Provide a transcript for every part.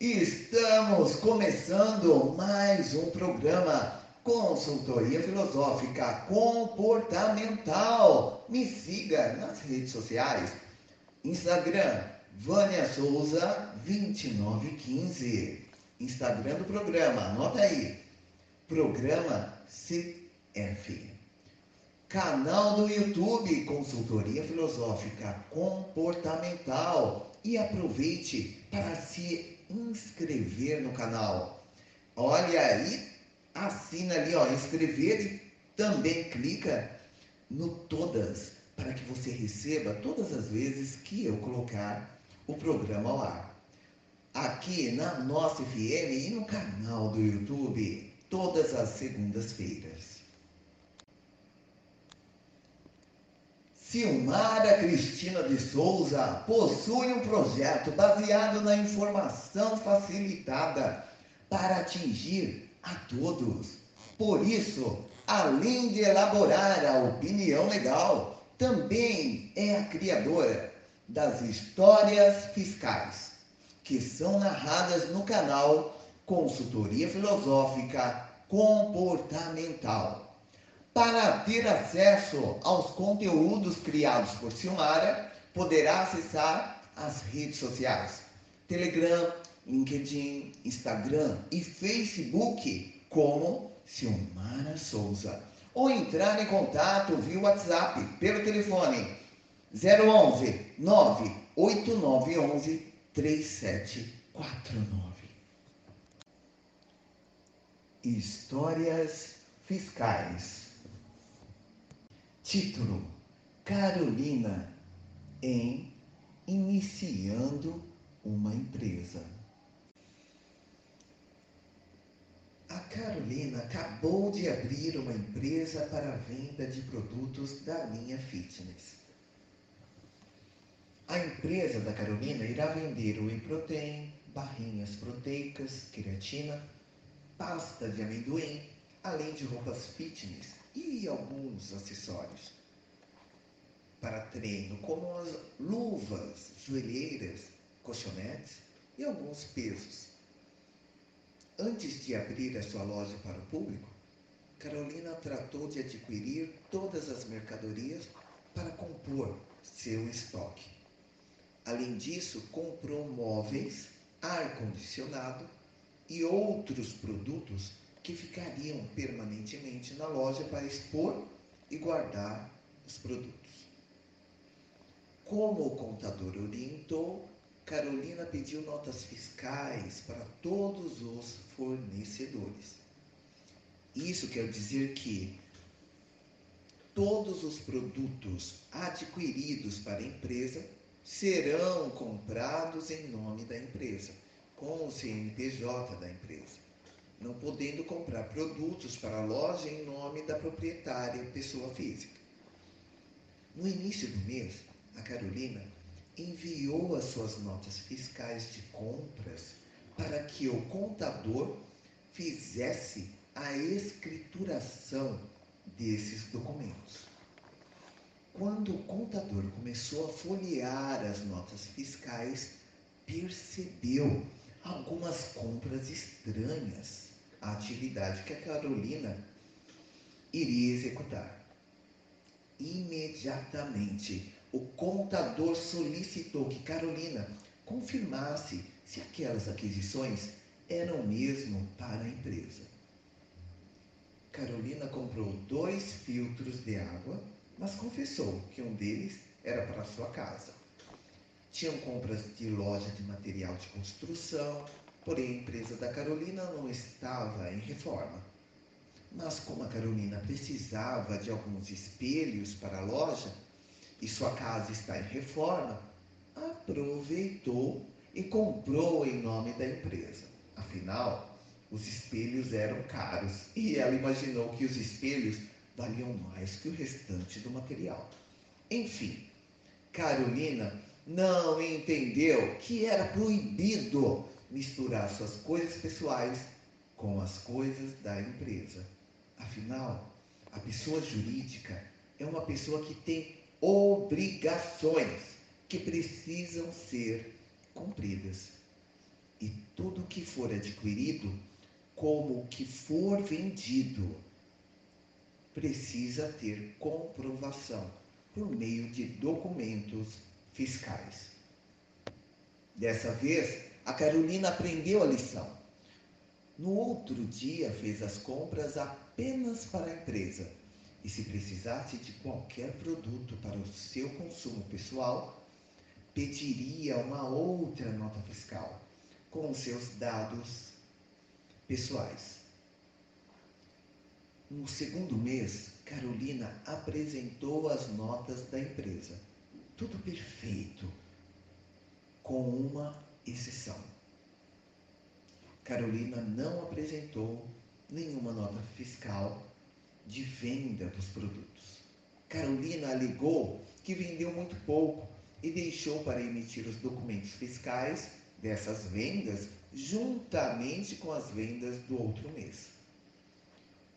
Estamos começando mais um programa Consultoria Filosófica Comportamental. Me siga nas redes sociais. Instagram, Vânia Souza 2915. Instagram do programa, anota aí. Programa CF. Canal do YouTube Consultoria Filosófica Comportamental. E aproveite para se inscrever no canal. Olha aí, assina ali, ó, inscrever e também clica no todas para que você receba todas as vezes que eu colocar o programa ao ar. Aqui na nossa FM e no canal do YouTube, todas as segundas-feiras. Silmara Cristina de Souza possui um projeto baseado na informação facilitada para atingir a todos. Por isso, além de elaborar a opinião legal, também é a criadora das histórias fiscais, que são narradas no canal Consultoria Filosófica Comportamental. Para ter acesso aos conteúdos criados por Silmara, poderá acessar as redes sociais: Telegram, LinkedIn, Instagram e Facebook como Silmara Souza. Ou entrar em contato via WhatsApp pelo telefone 011 98911 3749. Histórias fiscais. Título: Carolina em Iniciando uma Empresa. A Carolina acabou de abrir uma empresa para a venda de produtos da linha fitness. A empresa da Carolina irá vender whey protein, barrinhas proteicas, creatina, pasta de amendoim, além de roupas fitness e alguns acessórios para treino, como as luvas, joelheiras, colchonetes e alguns pesos. Antes de abrir a sua loja para o público, Carolina tratou de adquirir todas as mercadorias para compor seu estoque. Além disso, comprou móveis, ar-condicionado e outros produtos que ficariam permanentemente na loja para expor e guardar os produtos. Como o contador orientou, Carolina pediu notas fiscais para todos os fornecedores. Isso quer dizer que todos os produtos adquiridos para a empresa serão comprados em nome da empresa, com o CNPJ da empresa não podendo comprar produtos para a loja em nome da proprietária, pessoa física. No início do mês, a Carolina enviou as suas notas fiscais de compras para que o contador fizesse a escrituração desses documentos. Quando o contador começou a folhear as notas fiscais, percebeu algumas compras estranhas a atividade que a Carolina iria executar. Imediatamente, o contador solicitou que Carolina confirmasse se aquelas aquisições eram mesmo para a empresa. Carolina comprou dois filtros de água, mas confessou que um deles era para sua casa. Tinham compras de loja de material de construção, Porém, a empresa da Carolina não estava em reforma. Mas como a Carolina precisava de alguns espelhos para a loja e sua casa está em reforma, aproveitou e comprou em nome da empresa. Afinal, os espelhos eram caros e ela imaginou que os espelhos valiam mais que o restante do material. Enfim, Carolina não entendeu que era proibido misturar suas coisas pessoais com as coisas da empresa. Afinal, a pessoa jurídica é uma pessoa que tem obrigações que precisam ser cumpridas. e tudo que for adquirido, como o que for vendido, precisa ter comprovação por meio de documentos fiscais. Dessa vez, a Carolina aprendeu a lição. No outro dia, fez as compras apenas para a empresa. E se precisasse de qualquer produto para o seu consumo pessoal, pediria uma outra nota fiscal com os seus dados pessoais. No segundo mês, Carolina apresentou as notas da empresa. Tudo perfeito, com uma exceção. Carolina não apresentou nenhuma nota fiscal de venda dos produtos. Carolina alegou que vendeu muito pouco e deixou para emitir os documentos fiscais dessas vendas juntamente com as vendas do outro mês.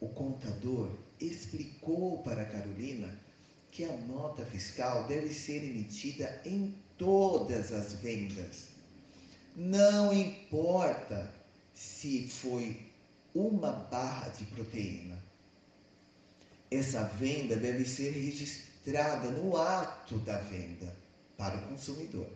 O contador explicou para Carolina que a nota fiscal deve ser emitida em todas as vendas. Não importa se foi uma barra de proteína. Essa venda deve ser registrada no ato da venda para o consumidor.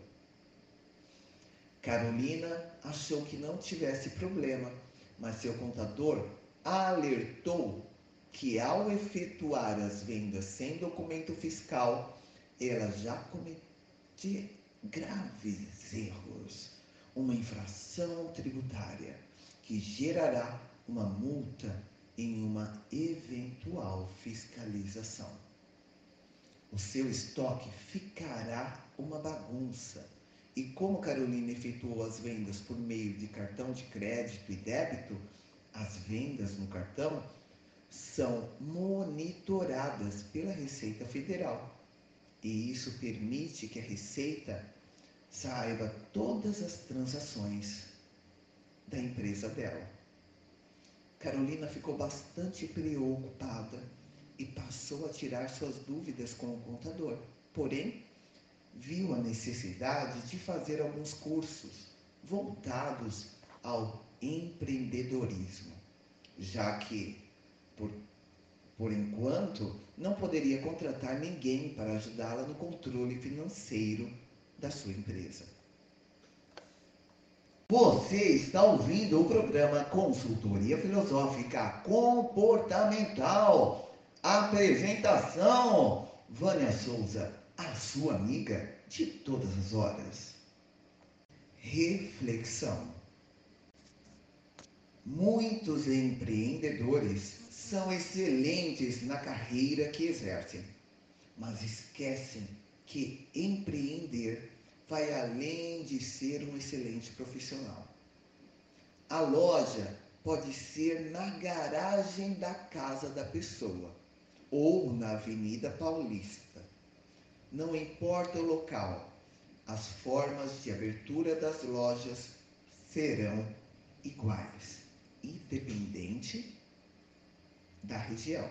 Carolina achou que não tivesse problema, mas seu contador alertou que ao efetuar as vendas sem documento fiscal, ela já cometia graves erros, uma infração tributária que gerará uma multa em uma eventual fiscalização. O seu estoque ficará uma bagunça. E como Carolina efetuou as vendas por meio de cartão de crédito e débito, as vendas no cartão são monitoradas pela Receita Federal. E isso permite que a Receita saiba todas as transações da empresa dela. Carolina ficou bastante preocupada e passou a tirar suas dúvidas com o contador. Porém, viu a necessidade de fazer alguns cursos voltados ao empreendedorismo, já que, por, por enquanto, não poderia contratar ninguém para ajudá-la no controle financeiro da sua empresa. Você está ouvindo o programa Consultoria Filosófica Comportamental. Apresentação: Vânia Souza, a sua amiga de todas as horas. Reflexão: Muitos empreendedores são excelentes na carreira que exercem, mas esquecem que empreender vai além de ser um excelente profissional. A loja pode ser na garagem da casa da pessoa ou na Avenida Paulista. Não importa o local, as formas de abertura das lojas serão iguais, independente da região.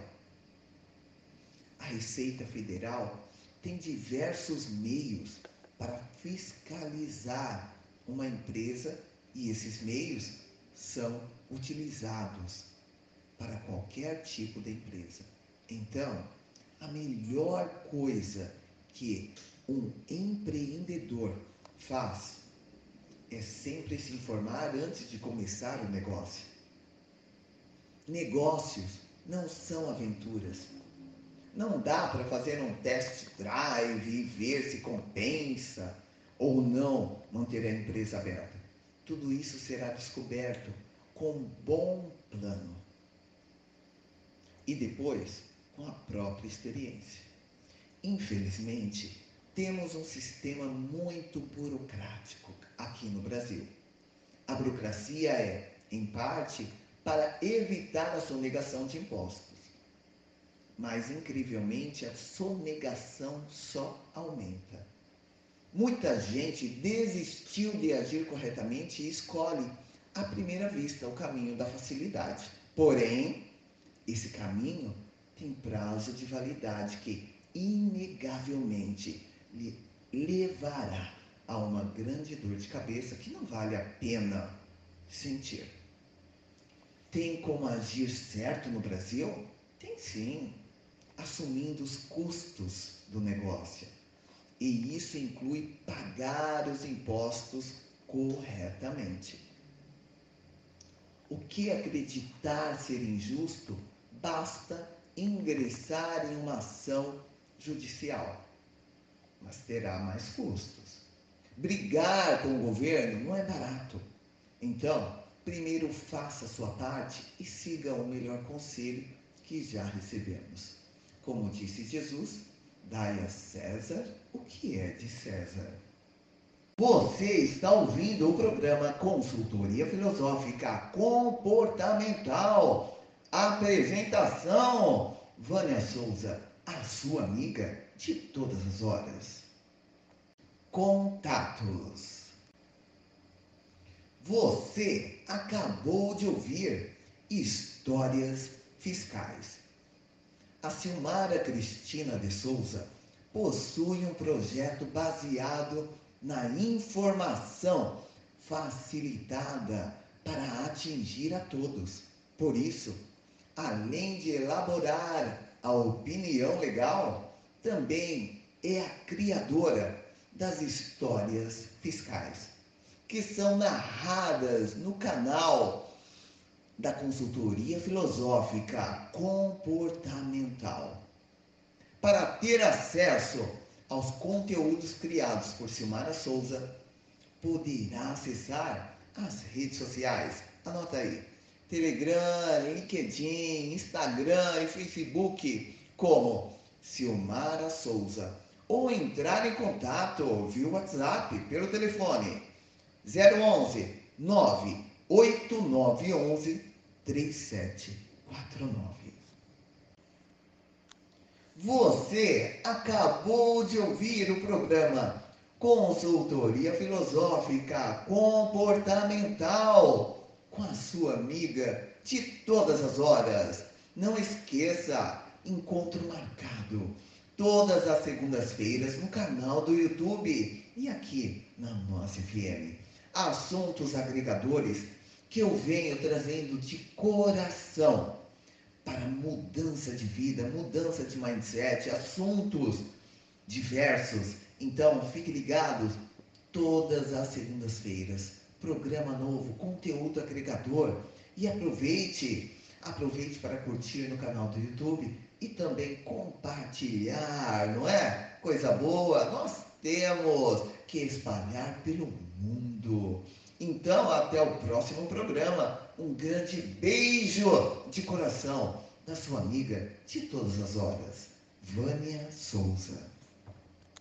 A Receita Federal tem diversos meios para fiscalizar uma empresa e esses meios são utilizados para qualquer tipo de empresa. Então, a melhor coisa que um empreendedor faz é sempre se informar antes de começar o negócio. Negócios não são aventuras, não dá para fazer um test drive e ver se compensa ou não manter a empresa aberta. Tudo isso será descoberto com um bom plano. E depois, com a própria experiência. Infelizmente, temos um sistema muito burocrático aqui no Brasil. A burocracia é, em parte, para evitar a sonegação de impostos mas incrivelmente a sonegação só aumenta. Muita gente desistiu de agir corretamente e escolhe, à primeira vista, o caminho da facilidade. Porém, esse caminho tem prazo de validade que, inegavelmente, lhe levará a uma grande dor de cabeça que não vale a pena sentir. Tem como agir certo no Brasil? Tem sim, assumindo os custos do negócio. E isso inclui pagar os impostos corretamente. O que acreditar ser injusto, basta ingressar em uma ação judicial, mas terá mais custos. Brigar com o governo não é barato. Então, primeiro faça a sua parte e siga o melhor conselho que já recebemos. Como disse Jesus, dai a César o que é de César. Você está ouvindo o programa Consultoria Filosófica Comportamental. Apresentação: Vânia Souza, a sua amiga de todas as horas. Contatos. Você acabou de ouvir Histórias Fiscais. A Silmara Cristina de Souza possui um projeto baseado na informação facilitada para atingir a todos. Por isso, além de elaborar a opinião legal, também é a criadora das histórias fiscais, que são narradas no canal da consultoria filosófica comportamental. Para ter acesso aos conteúdos criados por Silmara Souza, poderá acessar as redes sociais. Anota aí: Telegram, LinkedIn, Instagram e Facebook, como Silmara Souza. Ou entrar em contato via WhatsApp pelo telefone 011 98911 3749. Você acabou de ouvir o programa Consultoria Filosófica Comportamental com a sua amiga de todas as horas. Não esqueça, encontro marcado todas as segundas-feiras no canal do YouTube e aqui na nossa FM. Assuntos agregadores que eu venho trazendo de coração para mudança de vida, mudança de mindset, assuntos diversos. Então, fique ligados todas as segundas-feiras. Programa novo, conteúdo agregador. E aproveite, aproveite para curtir no canal do YouTube e também compartilhar, não é? Coisa boa, nós temos que espalhar pelo mundo. Então, até o próximo programa. Um grande beijo de coração da sua amiga de todas as horas, Vânia Souza.